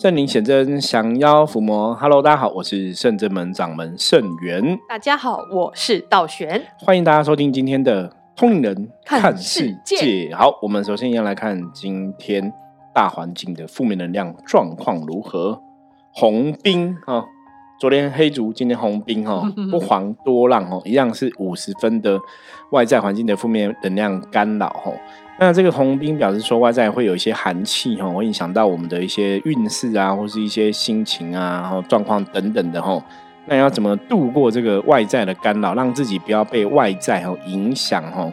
圣灵显真，降妖伏魔。Hello，大家好，我是圣真门掌门圣元。大家好，我是道玄。欢迎大家收听今天的通灵人看世界。好，我们首先要来看今天大环境的负面能量状况如何。红兵啊，昨天黑竹，今天红兵哈，不遑多让哦，一样是五十分的外在环境的负面能量干扰哈。那这个红兵表示说，外在会有一些寒气哈，会影响到我们的一些运势啊，或是一些心情啊，然后状况等等的哈。那要怎么度过这个外在的干扰，让自己不要被外在哈影响哈？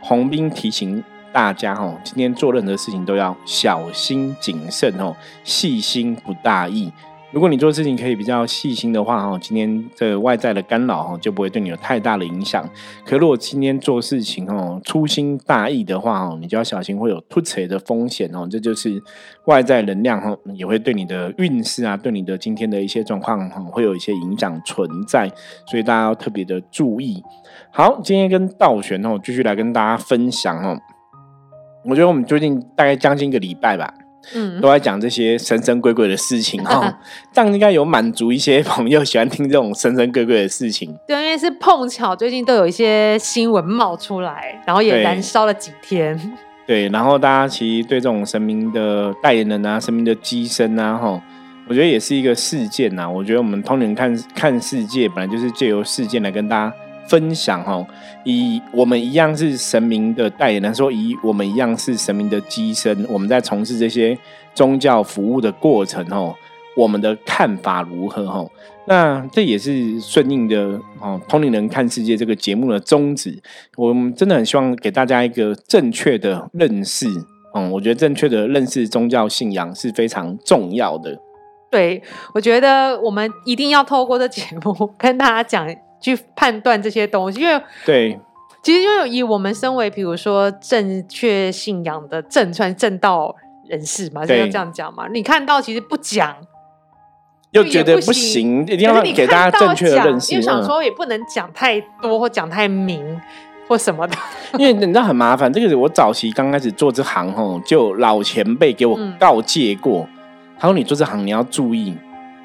红兵提醒大家哈，今天做任何事情都要小心谨慎哦，细心不大意。如果你做事情可以比较细心的话，哈，今天这外在的干扰哈就不会对你有太大的影响。可如果今天做事情哦粗心大意的话，哦，你就要小心会有突锤的风险哦。这就是外在能量哈也会对你的运势啊，对你的今天的一些状况哈会有一些影响存在，所以大家要特别的注意。好，今天跟道玄哦继续来跟大家分享哦。我觉得我们最近大概将近一个礼拜吧。嗯，都在讲这些神神鬼鬼的事情哈，这样应该有满足一些朋友喜欢听这种神神鬼鬼的事情。对，因为是碰巧最近都有一些新闻冒出来，然后也燃烧了几天。对，然后大家其实对这种神明的代言人啊、神明的机身啊，哈，我觉得也是一个事件呐。我觉得我们通人看看世界，本来就是借由事件来跟大家。分享哈，以我们一样是神明的代言人，说以我们一样是神明的机身，我们在从事这些宗教服务的过程哦，我们的看法如何哈？那这也是顺应的哦，《通灵人看世界》这个节目的宗旨。我们真的很希望给大家一个正确的认识，嗯，我觉得正确的认识宗教信仰是非常重要的。对，我觉得我们一定要透过这节目跟大家讲。去判断这些东西，因为对，其实因为以我们身为比如说正确信仰的正传正道人士嘛，就要这样讲嘛。你看到其实不讲，又觉得不行，一定要给大家正确的认识。又想说也不能讲太多或讲太明或什么的，因为你知道很麻烦。这个我早期刚开始做这行吼，就老前辈给我告诫过，他说你做这行你要注意。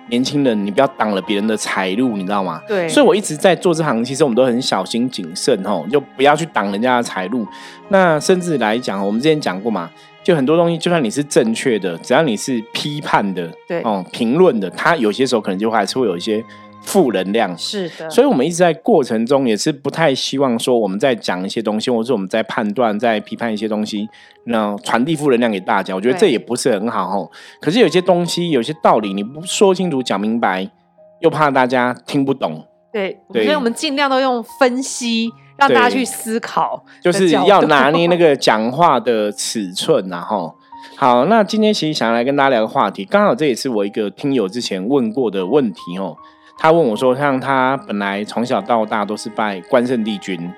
年轻人，你不要挡了别人的财路，你知道吗？对。所以我一直在做这行，其实我们都很小心谨慎，哦，就不要去挡人家的财路。那甚至来讲，我们之前讲过嘛，就很多东西，就算你是正确的，只要你是批判的，对，哦，评论的，他有些时候可能就还是会有一些。负能量是的，所以我们一直在过程中也是不太希望说我们在讲一些东西，或者我们在判断、在批判一些东西，那传递负能量给大家，我觉得这也不是很好哦。可是有些东西、有些道理，你不说清楚、讲明白，又怕大家听不懂。对，所以我们尽量都用分析，让大家去思考，就是要拿捏那个讲话的尺寸，然后好。那今天其实想要来跟大家聊个话题，刚好这也是我一个听友之前问过的问题哦。他问我说：“像他本来从小到大都是拜关圣帝君，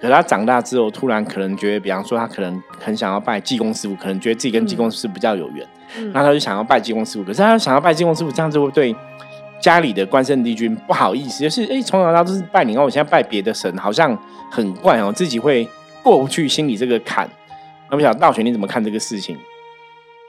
可他长大之后，突然可能觉得，比方说他可能很想要拜济公师傅，可能觉得自己跟济公师傅比较有缘，那他就想要拜济公师傅。可是他想要拜济公师傅，这样子会对家里的关圣帝君不好意思，就是哎，从小到大都是拜你，然后我现在拜别的神，好像很怪哦，自己会过不去心里这个坎。那不晓得道玄你怎么看这个事情？”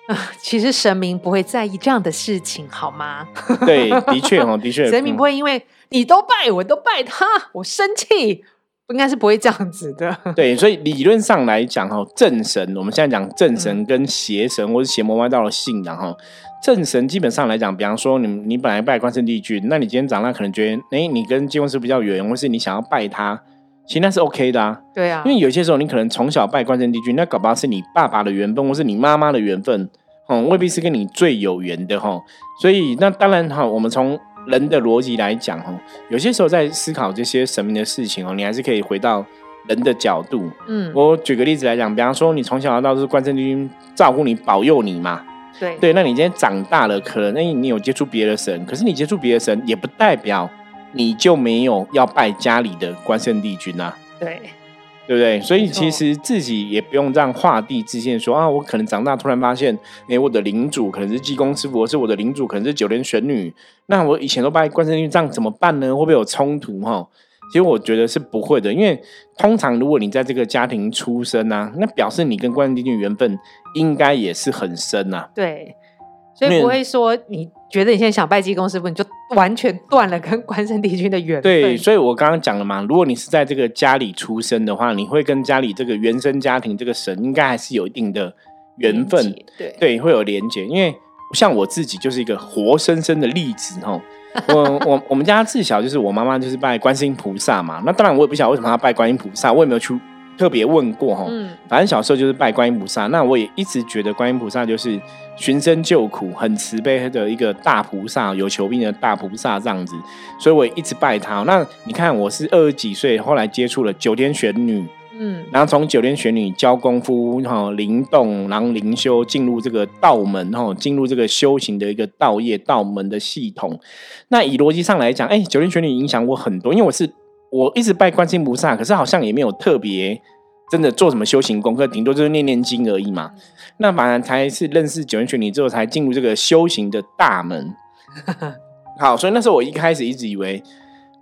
其实神明不会在意这样的事情，好吗？对，的确哦，的确，神明不会因为你都拜，我都拜他，我生气，应该是不会这样子的。对，所以理论上来讲，哈，正神，我们现在讲正神跟邪神，或是邪魔歪道的信仰，哈，正神基本上来讲，比方说你你本来拜关圣帝君，那你今天长大可能觉得，哎，你跟金公师比较远，或是你想要拜他，其实那是 OK 的啊。对啊，因为有些时候你可能从小拜关圣帝君，那搞不好是你爸爸的缘分，或是你妈妈的缘分。嗯，未必是跟你最有缘的哈，所以那当然哈，我们从人的逻辑来讲哈，有些时候在思考这些神明的事情哦，你还是可以回到人的角度。嗯，我举个例子来讲，比方说你从小到大是关圣帝君照顾你、保佑你嘛，对对，那你今天长大了，可能你有接触别的神，可是你接触别的神，也不代表你就没有要拜家里的关圣帝君啊。对。对不对？所以其实自己也不用这样画地自限，说啊，我可能长大突然发现，哎，我的领主可能是济公师傅，或是我的领主可能是九连玄女，那我以前都拜关圣帝君，这样怎么办呢？会不会有冲突？哈，其实我觉得是不会的，因为通常如果你在这个家庭出生啊，那表示你跟关圣帝君缘分应该也是很深呐。对，所以不会说你觉得你现在想拜济公师傅，你就完全断了跟关圣帝君的缘分。对，所以我刚刚讲了嘛，如果你是在这个家里出生的话，你会跟家里这个原生家庭这个神，应该还是有一定的缘分。对对，会有连结。因为像我自己就是一个活生生的例子哦。我我我们家自小就是我妈妈就是拜观世音菩萨嘛，那当然我也不晓得为什么要拜观音菩萨，我也没有去特别问过哈。嗯，反正小时候就是拜观音菩萨，那我也一直觉得观音菩萨就是寻声救苦、很慈悲的一个大菩萨，有求必应的大菩萨这样子，所以我也一直拜他。那你看我是二十几岁，后来接触了九天玄女。嗯，然后从九天玄女教功夫哈，灵动，然后灵修进入这个道门哈，进入这个修行的一个道业道门的系统。那以逻辑上来讲，哎，九天玄女影响我很多，因为我是我一直拜观世音菩萨，可是好像也没有特别真的做什么修行功课，顶多就是念念经而已嘛。那反而才是认识九元玄女之后，才进入这个修行的大门。好，所以那时候我一开始一直以为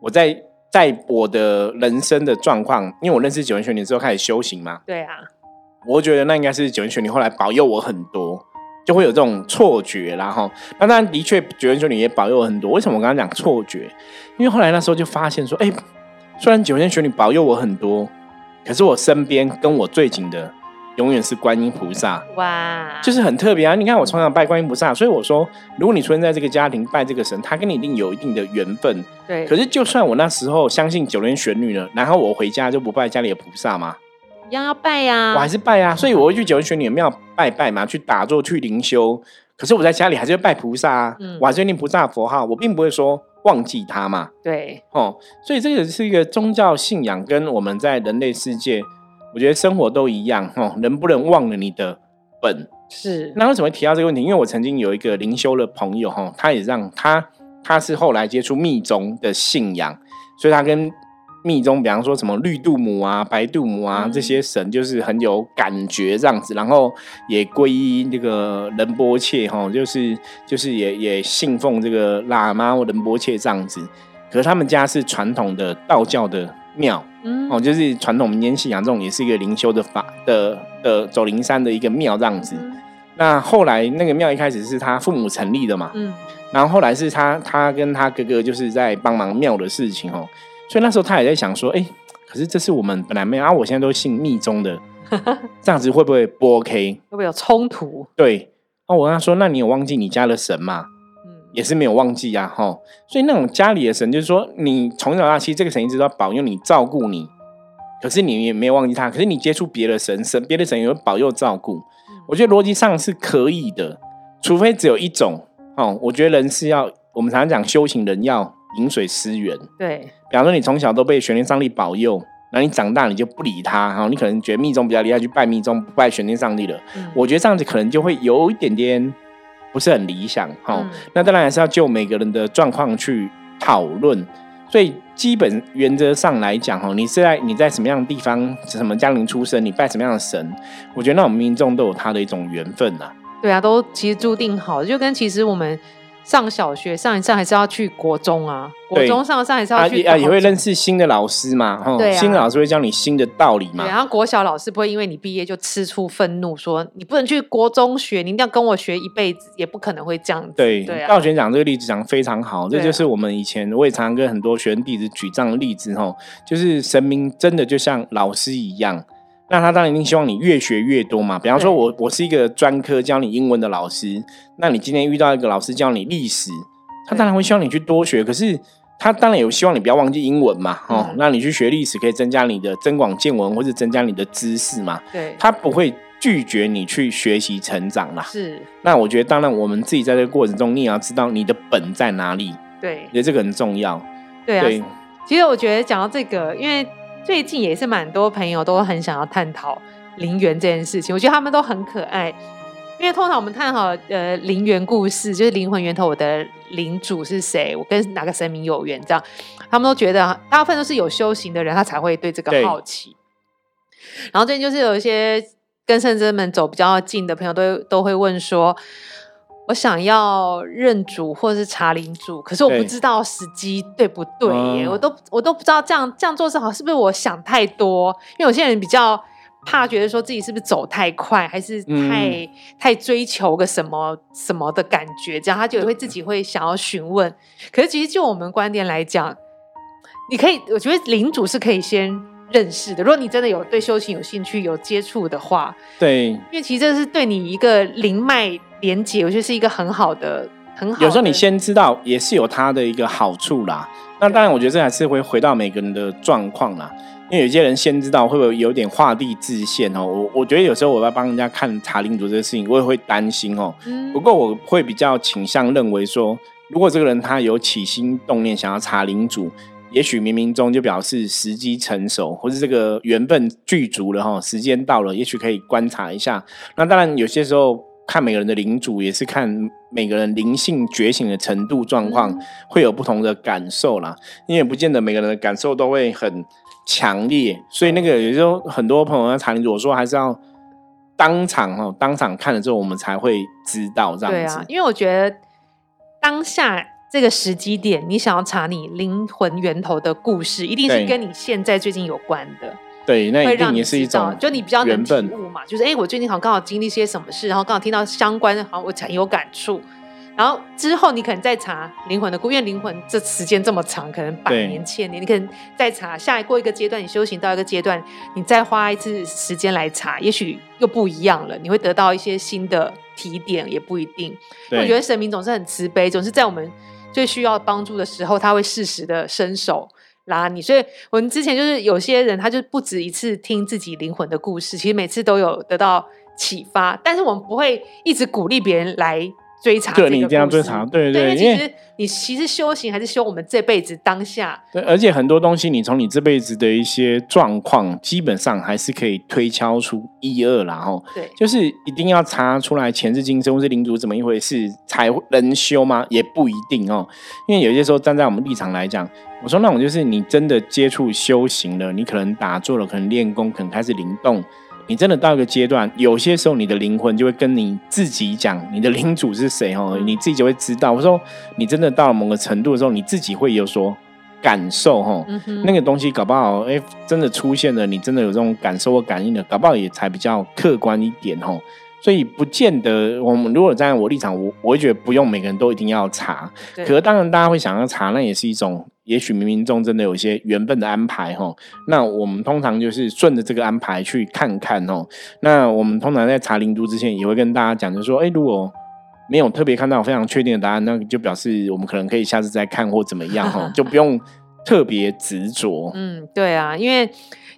我在。在我的人生的状况，因为我认识九元玄女之后开始修行嘛，对啊，我觉得那应该是九元玄女后来保佑我很多，就会有这种错觉啦哈。那当然的确九元玄女也保佑我很多。为什么我刚刚讲错觉？因为后来那时候就发现说，哎，虽然九天玄女保佑我很多，可是我身边跟我最紧的。永远是观音菩萨哇，就是很特别啊！你看我从小拜观音菩萨，所以我说，如果你出生在这个家庭拜这个神，他跟你一定有一定的缘分。对。可是就算我那时候相信九天玄女了，然后我回家就不拜家里的菩萨吗？一样要拜呀，我还是拜呀。所以我会去九天玄女庙拜拜嘛，去打坐去灵修。可是我在家里还是会拜菩萨啊，我还是念菩萨佛号，我并不会说忘记他嘛。对。哦，所以这个是一个宗教信仰，跟我们在人类世界。我觉得生活都一样哦，能不能忘了你的本？是。那为什么提到这个问题？因为我曾经有一个灵修的朋友哈，他也让他他是后来接触密宗的信仰，所以他跟密宗，比方说什么绿度母啊、白度母啊这些神，就是很有感觉这样子。然后也皈依那个仁波切哈，就是就是也也信奉这个喇嘛或仁波切这样子。可是他们家是传统的道教的。庙，哦，就是传统民间信仰这种，也是一个灵修的法的的走灵山的一个庙这样子。那后来那个庙一开始是他父母成立的嘛，嗯，然后后来是他他跟他哥哥就是在帮忙庙的事情哦，所以那时候他也在想说，哎，可是这是我们本来没有啊，我现在都信密宗的，这样子会不会不 OK？会不会有冲突？对，哦，我跟他说，那你有忘记你家的神吗？也是没有忘记呀，哈，所以那种家里的神，就是说你从小到大，其实这个神一直都要保佑你、照顾你，可是你也没有忘记他。可是你接触别的神，神别的神也会保佑照顾。我觉得逻辑上是可以的，除非只有一种哦。我觉得人是要，我们常常讲修行人要饮水思源。对，比方说你从小都被玄天上帝保佑，那你长大你就不理他，哈，你可能觉得密宗比较厉害，去拜密宗，不拜玄天上帝了。我觉得这样子可能就会有一点点。不是很理想，哈，那当然还是要就每个人的状况去讨论。所以基本原则上来讲，哈，你是在你在什么样的地方，什么家庭出生，你拜什么样的神，我觉得那种民众都有他的一种缘分呐。对啊，都其实注定好，就跟其实我们。上小学上一上还是要去国中啊，国中上上还是要去啊，也会认识新的老师嘛，哈，新的老师会教你新的道理嘛。然后国小老师不会因为你毕业就吃出愤怒，说你不能去国中学，你一定要跟我学一辈子，也不可能会这样子。对，道玄讲这个例子讲的非常好，这就是我们以前我也常常跟很多学生弟子举这样的例子，哈，就是神明真的就像老师一样。那他当然一定希望你越学越多嘛。比方说，我我是一个专科教你英文的老师，那你今天遇到一个老师教你历史，他当然会希望你去多学。可是他当然有希望你不要忘记英文嘛，哦，那你去学历史可以增加你的增广见闻，或者增加你的知识嘛。对，他不会拒绝你去学习成长啦。是。那我觉得，当然我们自己在这个过程中，你也要知道你的本在哪里。对，觉得这个很重要。对啊。其实我觉得讲到这个，因为。最近也是蛮多朋友都很想要探讨灵缘这件事情，我觉得他们都很可爱。因为通常我们探讨呃灵缘故事，就是灵魂源头，我的领主是谁，我跟哪个神明有缘，这样他们都觉得大部分都是有修行的人，他才会对这个好奇。然后最近就是有一些跟圣真们走比较近的朋友，都都会问说。我想要认主或者是查领主，可是我不知道时机对不对耶，我都我都不知道这样这样做是好，是不是我想太多？因为有些人比较怕觉得说自己是不是走太快，还是太、嗯太追求个什么什么的感觉，这样他就会自己会想要询问。可是其实就我们观点来讲，你可以，我觉得领主是可以先认识的。如果你真的有对修行有兴趣、有接触的话，对，因为其实这是对你一个灵脉连接，我觉得是一个很好的、很好的。有时候你先知道也是有它的一个好处啦。那当然，我觉得这还是会回到每个人的状况啦。因为有些人先知道会不会有点画地自限哦？我我觉得有时候我要帮人家看查领主这个事情，我也会担心哦。嗯不过我会比较倾向认为说，如果这个人他有起心动念想要查领主，也许冥冥中就表示时机成熟，或是这个缘分具足了哈，时间到了，也许可以观察一下。那当然有些时候看每个人的领主，也是看每个人灵性觉醒的程度状况，嗯会有不同的感受啦。因为不见得每个人的感受都会很强烈，所以那个有时候很多朋友要查领主，我说还是要当场哈，当场看了之后，我们才会知道这样子。对啊，因为我觉得当下这个时机点，你想要查你灵魂源头的故事，一定是跟你现在最近有关的，对，那一定会让你也是一种就你比较能体。悟嘛。就是哎，诶我最近好像刚好经历些什么事，然后刚好听到相关的，好像我很有感触。然后之后你可能再查灵魂的故，因为灵魂这时间这么长，可能百年、千年，你可能再查下一过一个阶段，你修行到一个阶段，你再花一次时间来查，也许又不一样了，你会得到一些新的提点，也不一定。对我觉得神明总是很慈悲，总是在我们最需要帮助的时候，他会适时的伸手拉你。所以我们之前就是有些人，他就不止一次听自己灵魂的故事，其实每次都有得到启发，但是我们不会一直鼓励别人来。追查这个对你一定要追查对对，对因为因为其实你其实修行还是修我们这辈子当下，对，而且很多东西，你从你这辈子的一些状况，基本上还是可以推敲出一二然后，对就是一定要查出来前世今生或是领主怎么一回事才能修吗？也不一定哦。因为有些时候站在我们立场来讲，我说那种就是你真的接触修行了，你可能打坐了，可能练功，可能开始灵动。你真的到一个阶段，有些时候你的灵魂就会跟你自己讲，你的领主是谁哦，嗯你自己就会知道。我说你真的到了某个程度的时候，你自己会有所感受哦。嗯，那个东西搞不好，哎、真的出现了，你真的有这种感受或感应的，搞不好也才比较客观一点哦。所以不见得，我们如果站在我立场，我我会觉得不用每个人都一定要查。对可是当然，大家会想要查，那也是一种，也许冥冥中真的有一些缘分的安排哈。那我们通常就是顺着这个安排去看看哦。那我们通常在查灵都之前，也会跟大家讲，就是说，哎、如果没有特别看到非常确定的答案，那就表示我们可能可以下次再看或怎么样哈，就不用特别执着。嗯，对啊，因为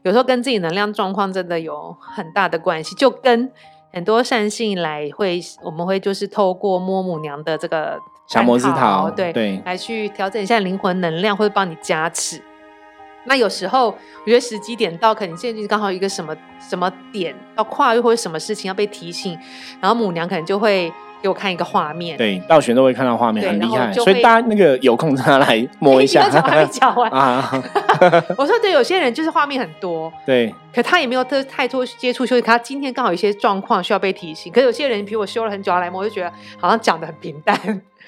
有时候跟自己能量状况真的有很大的关系，就跟很多善信来会，我们会就是透过摸母娘的这个降魔之探桃对对来去调整一下灵魂能量，或者帮你加持。那有时候我觉得时机点到，可能现在就是刚好一个什么什么点要跨越，或者什么事情要被提醒，然后母娘可能就会给我看一个画面，对，道玄都会看到画面，对很厉害，所以大家那个有空让他来摸一下 你。讲还没讲完。啊，我说对，有些人就是画面很多，对，可他也没有特太多接触修行，可他今天刚好有一些状况需要被提醒。可是有些人，比如我修了很久要来摸，我就觉得好像讲的很平淡，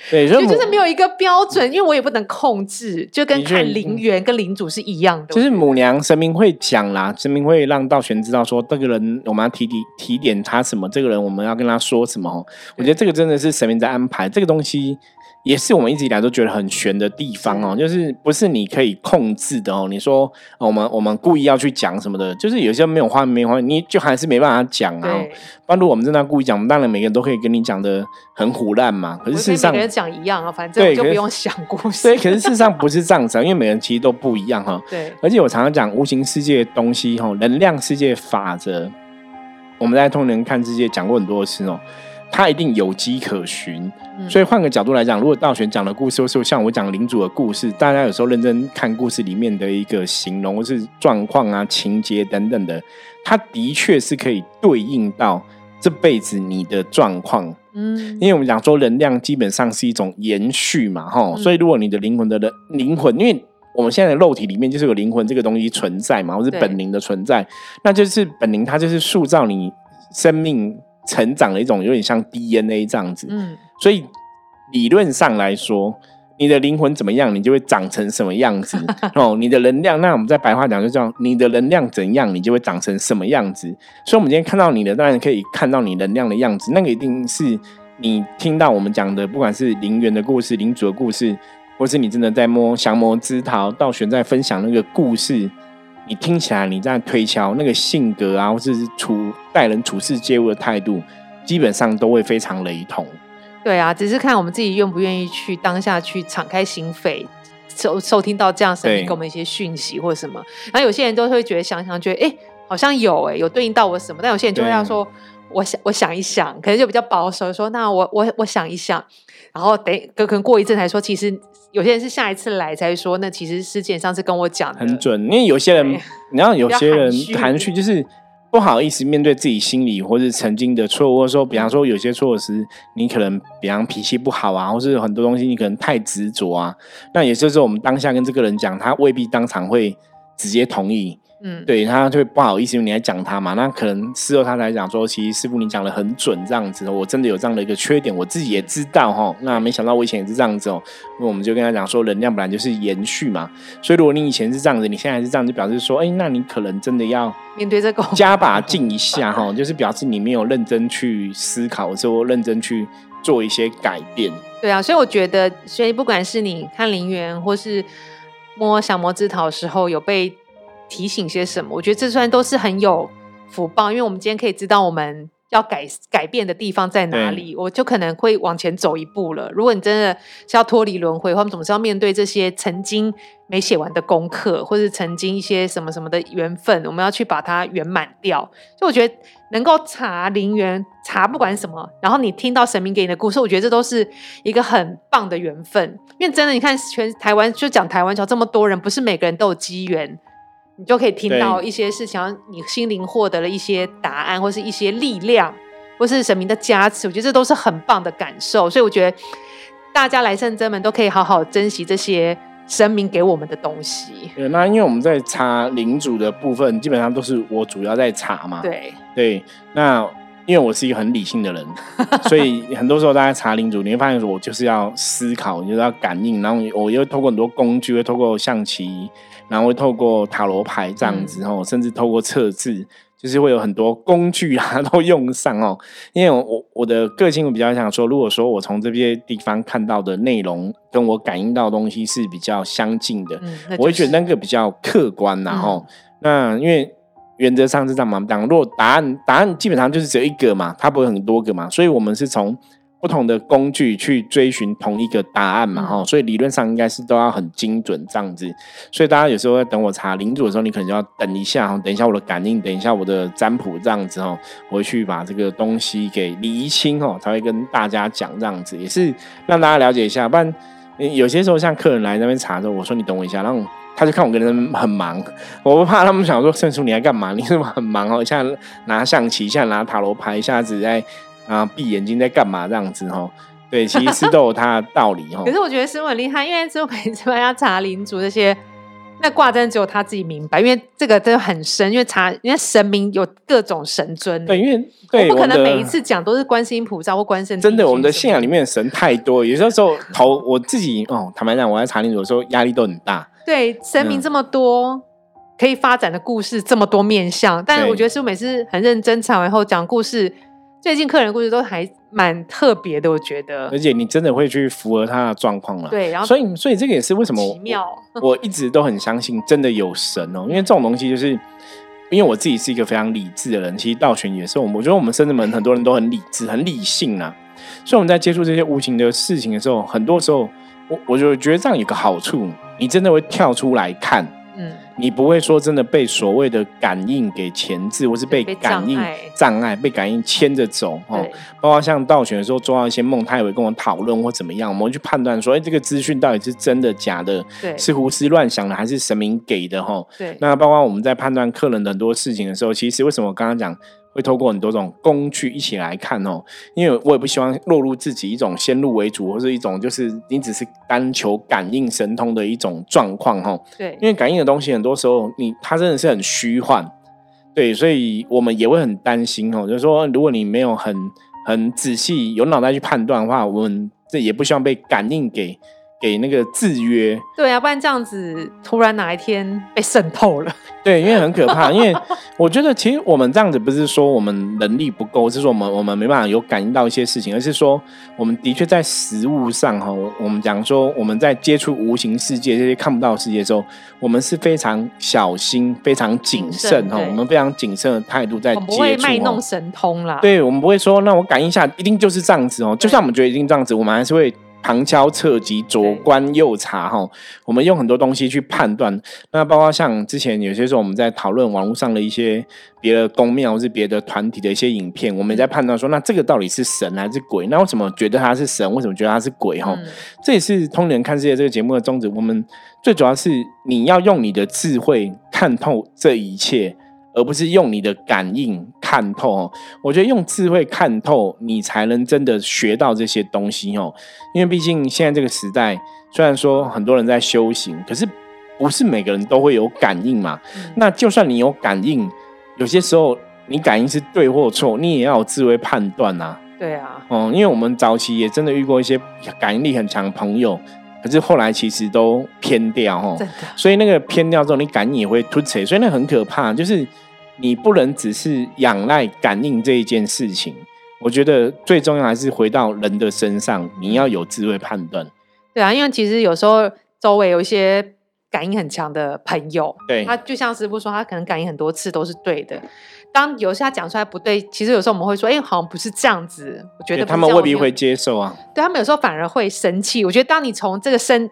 对，所以就是没有一个标准，因为我也不能控制，就跟看灵缘跟灵主是一样的。就是母娘神明会讲啦，神明会让道玄知道说这个人我们要提提提点他什么，这个人我们要跟他说什么哦。我觉得这个真的是神明在安排，这个东西也是我们一直以来都觉得很悬的地方哦，就是不是你可以控制的哦。你说哦我们我们故意要去讲什么的，就是有些没有画面没有画面，你就还是没办法讲啊。对，不然如果我们真的要故意讲，我们当然每个人都可以跟你讲的很胡乱嘛。可是事实上每个，人讲一样啊，反正就不用想故事。对，可是事实上不是这样子啊，因为每个人其实都不一样哈。对而且我常常讲无形世界的东西哈，能量世界法则，我们在通灵看世界讲过很多次哦，它一定有迹可循。嗯所以换个角度来讲，如果道玄讲的故事，或是像我讲领主的故事，大家有时候认真看故事里面的一个形容，或是状况啊、情节等等的，它的确是可以对应到这辈子你的状况。嗯因为我们讲说能量基本上是一种延续嘛，哈、嗯所以如果你的灵魂的人灵魂，因为我们现在的肉体里面就是有灵魂这个东西存在嘛，或是本灵的存在，那就是本灵它就是塑造你生命成长的一种有点像 DNA 这样子，嗯所以理论上来说，你的灵魂怎么样，你就会长成什么样子 哦。你的能量，那我们在白话讲就叫你的能量怎样，你就会长成什么样子。所以，我们今天看到你的，当然可以看到你能量的样子。那个一定是你听到我们讲的，不管是灵源的故事、灵主的故事，或是你真的在摸降魔之桃，道玄在分享那个故事，你听起来你在推敲那个性格啊，或是处待人处事接物的态度，基本上都会非常雷同。对啊，只是看我们自己愿不愿意去当下去敞开心扉，收收听到这样声音给我们一些讯息或者什么。然后有些人都会觉得想想，觉得哎，好像有哎，有对应到我什么。但有些人就会要说，我想我想一想，可能就比较保守，说那我我我想一想，然后等可能过一阵才说。其实有些人是下一次来才说，那其实事件上次跟我讲很准。因为有些人，你知道有些人含蓄就是。不好意思面对自己心里或者曾经的错误，或者说，比方说有些错时，你可能比方脾气不好啊，或是很多东西你可能太执着啊，那也就是我们当下跟这个人讲，他未必当场会直接同意。嗯，对他就会不好意思，因为你来讲他嘛，那可能事后他来讲说，其实师傅你讲的很准，这样子，我真的有这样的一个缺点，我自己也知道哈。那没想到我以前也是这样子哦，那我们就跟他讲说，能量本来就是延续嘛，所以如果你以前是这样子，你现在是这样，就表示说，哎，那你可能真的要面对这个加把劲一下哈，就是表示你没有认真去思考，说认真去做一些改变。对啊，所以我觉得，所以不管是你看灵源，或是摸小魔之桃的时候，有被。提醒些什么？我觉得这算都是很有福报，因为我们今天可以知道我们要改改变的地方在哪里，我就可能会往前走一步了。如果你真的是要脱离轮回，或者总是要面对这些曾经没写完的功课，或是曾经一些什么什么的缘分，我们要去把它圆满掉。所以我觉得能够查灵缘，查不管什么，然后你听到神明给你的故事，我觉得这都是一个很棒的缘分。因为真的，你看全台湾就讲台湾桥这么多人，不是每个人都有机缘。你就可以听到一些事情，你心灵获得了一些答案，或是一些力量，或是神明的加持。我觉得这都是很棒的感受，所以我觉得大家来圣真门都可以好好珍惜这些神明给我们的东西。对，那因为我们在查领主的部分，基本上都是我主要在查嘛。对对，那因为我是一个很理性的人，所以很多时候大家查领主，你会发现我就是要思考，就是要感应，然后我又透过很多工具，会透过象棋。然后会透过塔罗牌这样子哦，甚至透过测字，就是会有很多工具啊都用上哦。因为我我的个性我比较想说，如果说我从这些地方看到的内容跟我感应到的东西是比较相近的，我会觉得那个比较客观然后那因为原则上是这样嘛，当如果答案答案基本上就是只有一个嘛，它不会很多个嘛，所以我们是从。不同的工具去追寻同一个答案嘛，哈，所以理论上应该是都要很精准这样子。所以大家有时候在等我查领主的时候，你可能就要等一下哈，等一下我的感应，等一下我的占卜这样子哈，我会去把这个东西给理清哦，才会跟大家讲这样子，也是让大家了解一下。不然有些时候像客人来那边查的时候，我说你等我一下，然后他就看我跟人很忙，我不怕他们想说圣叔你在干嘛？你是不是很忙哦？一下拿象棋，一下拿塔罗牌，一下子在。啊，闭眼睛在干嘛？这样子哈，对，其实都有它的道理哈。可是我觉得师傅很厉害，因为师傅每次要查灵主这些，那卦真的只有他自己明白，因为这个真的很深。因为查，因为神明有各种神尊，对，因为我不可能每一次讲都是观世音菩萨或观世。真的，我们的信仰里面的神太多，有些时候头我自己哦，坦白讲，我在查灵主的时候压力都很大。对，神明这么多，可以发展的故事这么多面相，但是我觉得师傅每次很认真查完后讲故事。最近客人故事都还蛮特别的，我觉得。而且你真的会去符合他的状况了。对，然后所以所以这个也是为什么奇妙。我一直都很相信真的有神哦，因为这种东西就是，因为我自己是一个非常理智的人，其实道玄也是。我们我觉得我们深圳门很多人都很理智、很理性啊。所以我们在接触这些无情的事情的时候，很多时候我我就觉得这样有个好处，你真的会跳出来看。嗯，你不会说真的被所谓的感应给钳制，或是被感应障碍、被感应牵着走哦。包括像道选的时候做到一些梦，他也会跟我讨论或怎么样，我们会去判断说，哎，这个资讯到底是真的假的？对，是胡思乱想的，还是神明给的？哈，对。那包括我们在判断客人的很多事情的时候，其实为什么我刚刚讲？会透过很多种工具一起来看哦，因为我也不希望落入自己一种先入为主，或者一种就是你只是单求感应神通的一种状况哈。对，因为感应的东西很多时候你它真的是很虚幻，对，所以我们也会很担心哦，就是说如果你没有很很仔细有脑袋去判断的话，我们这也不希望被感应给。给那个制约。对啊，不然这样子突然哪一天被渗透了。对，因为很可怕。因为我觉得，其实我们这样子不是说我们能力不够，是说我们我们没办法有感应到一些事情，而是说我们的确在实物上哈，我们讲说我们在接触无形世界这些看不到世界的时候，我们是非常小心、非常谨慎哈，我们非常谨慎的态度在接触。不会卖弄神通啦。对，我们不会说，那我感应一下，一定就是这样子哦。就算我们觉得一定这样子，我们还是会。旁敲侧击，左观右察，哈，我们用很多东西去判断。那包括像之前有些时候我们在讨论网络上的一些别的公庙或是别的团体的一些影片，我们在判断说，那这个到底是神还是鬼？那为什么觉得他是神？为什么觉得他是鬼？哈，这也是通人看世界这个节目的宗旨。我们最主要是你要用你的智慧看透这一切。而不是用你的感应看透哦，我觉得用智慧看透，你才能真的学到这些东西哦。因为毕竟现在这个时代，虽然说很多人在修行，可是不是每个人都会有感应嘛。那就算你有感应，有些时候你感应是对或错，你也要有智慧判断呐。对啊，嗯，因为我们早期也真的遇过一些感应力很强的朋友。可是后来其实都偏掉哦，所以那个偏掉之后，你感应也会突起，所以那很可怕。就是你不能只是仰赖感应这一件事情，我觉得最重要还是回到人的身上，你要有智慧判断。对啊，因为其实有时候周围有一些感应很强的朋友，对他就像师傅说，他可能感应很多次都是对的。当有时他讲出来不对，其实有时候我们会说，哎，好像不是这样子。我觉得他们未必会接受啊。对他们有时候反而会生气。我觉得当你从这个生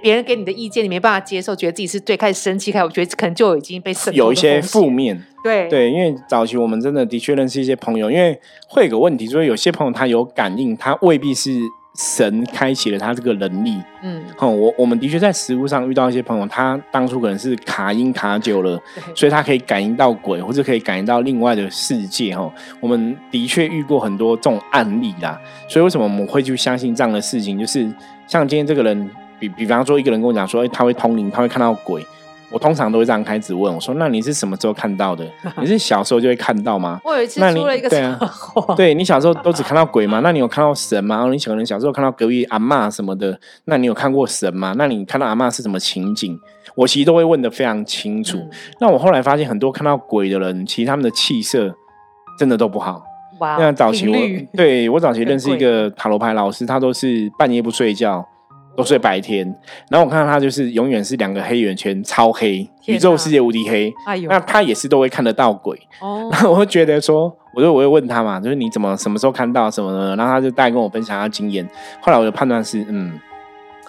别人给你的意见你没办法接受，觉得自己是对，开始生气，开始我觉得可能就已经被有一些负面。对对，因为早期我们真的的确认识一些朋友，因为会有个问题，就是有些朋友他有感应，他未必是。神开启了他这个能力，嗯，好，我我们的确在食物上遇到一些朋友，他当初可能是卡音卡久了，所以他可以感应到鬼，或者可以感应到另外的世界，哈，我们的确遇过很多这种案例啦。所以为什么我们会去相信这样的事情？就是像今天这个人，比比方说一个人跟我讲说，哎，他会通灵，他会看到鬼。我通常都会这样开始问我说：“那你是什么时候看到的？你是小时候就会看到吗？”我有一次出了一个车祸，对你小时候都只看到鬼吗？那你有看到神吗？你可能小时候看到隔壁阿妈什么的，那你有看过神吗？那你看到阿妈是什么情景？我其实都会问的非常清楚。那我后来发现，很多看到鬼的人，其实他们的气色真的都不好。哇！那早期我对我早期认识一个塔罗牌老师，他都是半夜不睡觉。都睡白天，然后我看到他就是永远是两个黑圆圈，超黑，宇宙世界无敌黑。哎呦，那他也是都会看得到鬼。哦，然后我会觉得说，我就我会问他嘛，就是你怎么什么时候看到什么的，然后他就大概跟我分享他经验。后来我的判断是，嗯，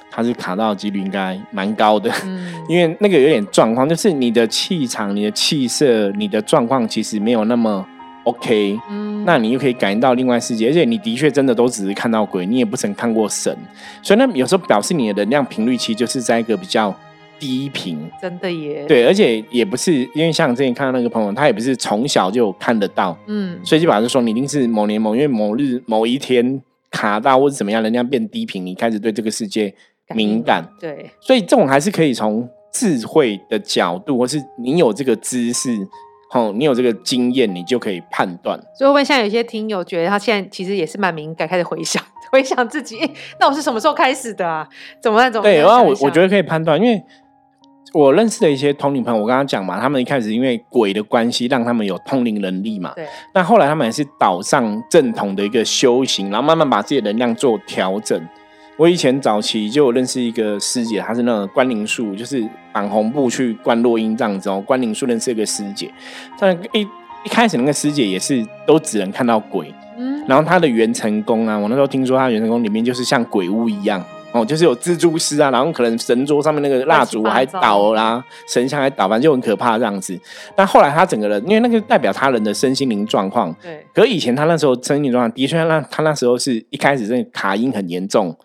他是卡到的几率应该蛮高的，因为那个有点状况，就是你的气场、你的气色、你的状况其实没有那么。OK，嗯，那你又可以感应到另外世界，而且你的确真的都只是看到鬼，你也不曾看过神，所以那有时候表示你的能量频率其实就是在一个比较低频，真的耶。对，而且也不是因为像之前看到那个朋友，他也不是从小就看得到，嗯，所以就表示说你一定是某年某月某日某一天卡到或者怎么样，能量变低频，你开始对这个世界敏感，对，所以这种还是可以从智慧的角度，或是你有这个知识。哦，你有这个经验，你就可以判断。所以，会不会现在有些听友觉得他现在其实也是蛮敏感，开始回想 回想自己，那我是什么时候开始的啊？怎么那种？对，然后我我觉得可以判断，因为我认识的一些通灵朋友，我刚刚讲嘛，他们一开始因为鬼的关系，让他们有通灵能力嘛。对。那后来他们也是岛上正统的一个修行，然后慢慢把自己的能量做调整。我以前早期就有认识一个师姐，她是那个关灵术，就是绑红布去关落音这样子哦。关灵树认识一个师姐，但一一开始那个师姐也是都只能看到鬼，嗯，然后她的元成功啊，我那时候听说她元成功里面就是像鬼屋一样哦，就是有蜘蛛丝啊，然后可能神桌上面那个蜡烛还倒啦，神像还倒，反正就很可怕这样子。但后来他整个人，因为那个代表他人的身心灵状况，对。可以前他那时候身心灵状况的确，那他那时候是一开始这个卡音很严重。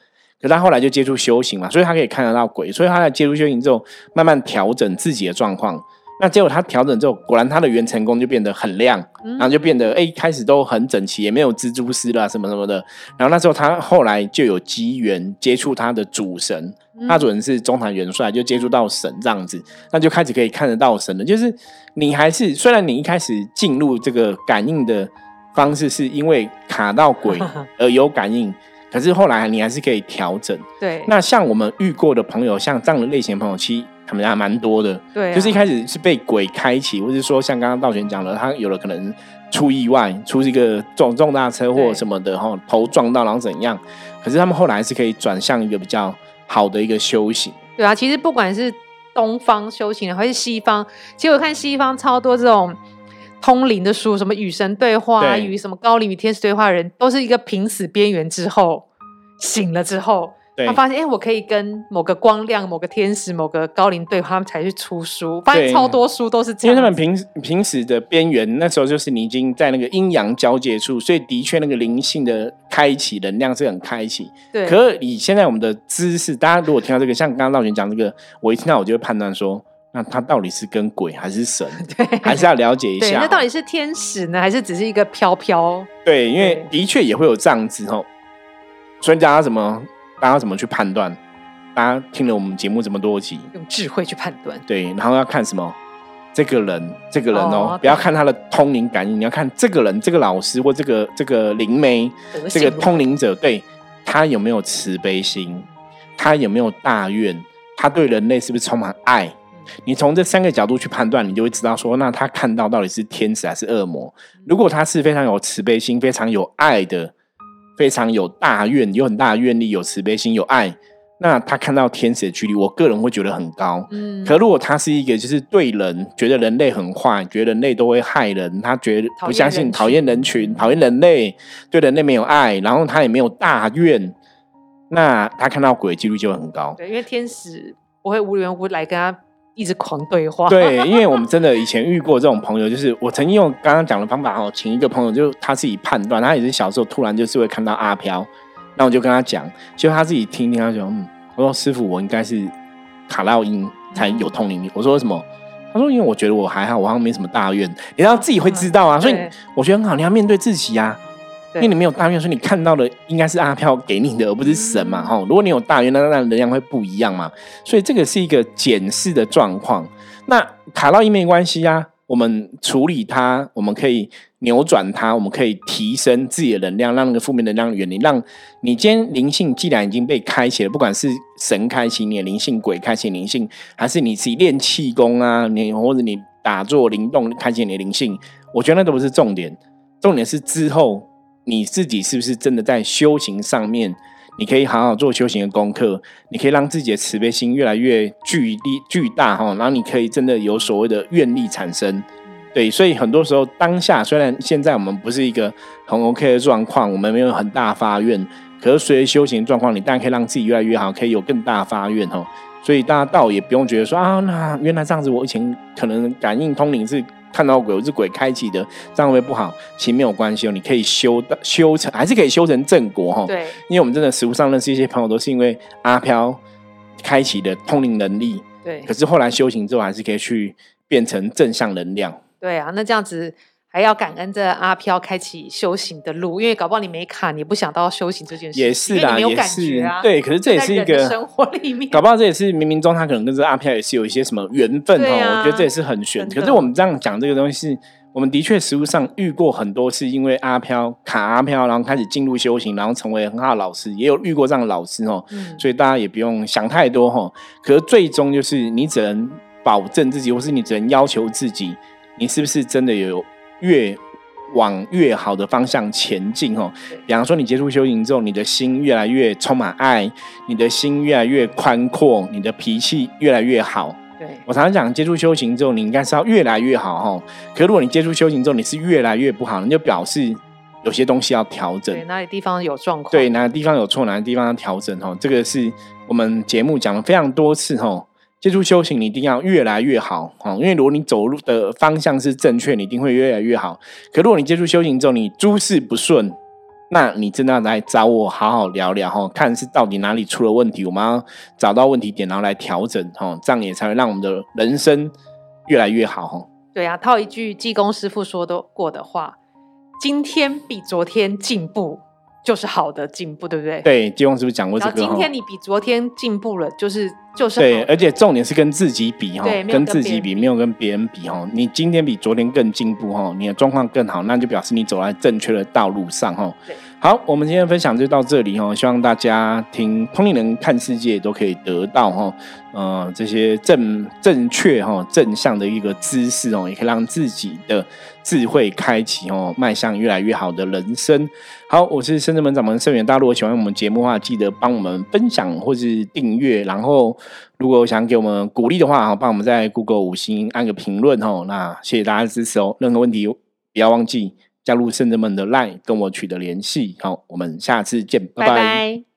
可他后来就接触修行嘛，所以他可以看得到鬼，所以他在接触修行之后，慢慢调整自己的状况。那结果他调整之后，果然他的元成功就变得很亮，然后就变得哎，开始都很整齐，也没有蜘蛛丝啦什么什么的。然后那时候他后来就有机缘接触他的主神，他主人是中坛元帅，就接触到神这样子，那就开始可以看得到神了。就是你还是虽然你一开始进入这个感应的方式是因为卡到鬼 而有感应。可是后来你还是可以调整。对，那像我们遇过的朋友，像这样的类型的朋友，其实他们家蛮多的。对啊，就是一开始是被鬼开启，或者说像刚刚道玄讲了，他有了可能出意外，出一个重重大车祸什么的，哈，头撞到然后怎样，可是他们后来是可以转向一个比较好的一个修行。对啊，其实不管是东方修行人还是西方，其实我看西方超多这种通灵的书，什么与神对话啊，对。与什么高龄与天使对话的人，都是一个濒死边缘之后醒了之后，对。他发现哎、诶我可以跟某个光亮、某个天使、某个高龄对话，他们才去出书。发现对。超多书都是这样因为样，他们平平时的边缘，那时候就是你已经在那个阴阳交界处，所以的确那个灵性的开启能量是很开启。对，可是以现在我们的知识，大家如果听到这个，像刚刚道玄讲这个，我一听到我就会判断说，那他到底是跟鬼还是神，对还是要了解一，下。那到底是天使呢，还是只是一个飘飘？对，因为的确也会有这样子哦。所以大家怎么，大家怎么去判断？大家听了我们节目这么多集，用智慧去判断。对，然后要看什么？这个人，这个人哦，哦不要看他的通灵感应，你要看这个人，这个老师或这个这个灵媒，这个通灵者，对他有没有慈悲心，他有没有大愿，他对人类是不是充满爱？你从这三个角度去判断，你就会知道说，那他看到到底是天使还是恶魔。如果他是非常有慈悲心、非常有爱的，非常有大愿、有很大的愿力、有慈悲心、有爱，那他看到天使的距离，我个人会觉得很高。嗯，可如果他是一个就是对人觉得人类很坏，觉得人类都会害人，他觉得不相信讨厌人群、讨厌人类，对人类没有爱，然后他也没有大愿，那他看到鬼的几率就会很高。对，因为天使不会无缘无故来跟他一直狂对话。对，因为我们真的以前遇过这种朋友，就是我曾经用刚刚讲的方法哦，请一个朋友，就他自己判断，他也是小时候突然就是会看到阿飘，那我就跟他讲，结果他自己听听，他就嗯，我说师傅，我应该是卡到音才有通灵力。我说为什么？他说因为我觉得我还好，我好像没什么大愿，你要自己会知道啊，所以我觉得很好，你要面对自己啊。因为你没有大愿，所以你看到的应该是阿飘给你的，而不是神嘛。嗯哈、如果你有大愿，那那能量会不一样嘛。所以这个是一个检视的状况。那卡到一没关系啊，我们处理它，我们可以扭转它，我们可以提升自己的能量，让那个负面能量远离。让你今天灵性既然已经被开启了，不管是神开启你的灵性，鬼开启灵性，还是你自己练气功啊，你或者你打坐灵动开启你的灵性，我觉得那都不是重点，重点是之后你自己是不是真的在修行上面，你可以好好做修行的功课，你可以让自己的慈悲心越来越巨力巨大哈，然后你可以真的有所谓的愿力产生。对，所以很多时候当下虽然现在我们不是一个很 OK 的状况，我们没有很大发愿，可是随着修行状况，你当然可以让自己越来越好，可以有更大发愿哈。所以大家倒也不用觉得说啊，那原来这样子，我以前可能感应通灵是看到鬼，我是鬼开启的，这样会不会不好？其实没有关系哦，你可以修的修成，还是可以修成正果哈。对因为我们真的实物上认识一些朋友，都是因为阿飘开启的通灵能力，对可是后来修行之后，还是可以去变成正向能量。对啊，那这样子还要感恩这阿飘开启修行的路，因为搞不好你没卡，你不想到修行这件事，也是啦，也是觉啊。对，可是这也是一个生活里面，搞不好这也是冥冥中他可能跟这阿飘也是有一些什么缘分哦，啊我觉得这也是很玄。可是我们这样讲这个东西是，我们的确实物上遇过很多次，因为阿飘卡阿飘，然后开始进入修行，然后成为很好的老师，也有遇过这样的老师哦。嗯，所以大家也不用想太多哈。可是最终就是你只能保证自己，或是你只能要求自己，你是不是真的有越往越好的方向前进哦？比方说，你接触修行之后，你的心越来越充满爱，你的心越来越宽阔，你的脾气越来越好。对我常常讲，接触修行之后，你应该是要越来越好哈。可如果你接触修行之后，你是越来越不好，你就表示有些东西要调整对，。哪里地方有状况？对，哪个地方有错，哪个地方要调整哈。这个是我们节目讲了非常多次哈。接触修行，你一定要越来越好哈，因为如果你走路的方向是正确，你一定会越来越好。可如果你接触修行之后，你诸事不顺，那你真的要来找我好好聊聊哈，看是到底哪里出了问题，我们要找到问题点，然后来调整哈，这样也才会让我们的人生越来越好哈。对啊，套一句济公师傅说的过的话：今天比昨天进步，就是好的进步，对不对？。对，金庸是不是讲过这个？然后今天你比昨天进步了，就是就是对，而且重点是跟自己比哈跟自己比，没有跟别人比哈。你今天比昨天更进步哈，你的状况更好，那就表示你走在正确的道路上哈。对。好，我们今天分享就到这里哦。希望大家听通灵人看世界都可以得到哈，呃，这些正正确哈正向的一个知识哦，也可以让自己的智慧开启哦，迈向越来越好的人生。好，我是深圳门掌门盛元，大家如果喜欢我们节目的话，记得帮我们分享或是订阅。然后，如果想给我们鼓励的话，帮我们在 Google 五星按个评论哦。那谢谢大家的支持哦。任何问题不要忘记。加入圣人们的 LINE 跟我取得联系，好，我们下次见，拜拜。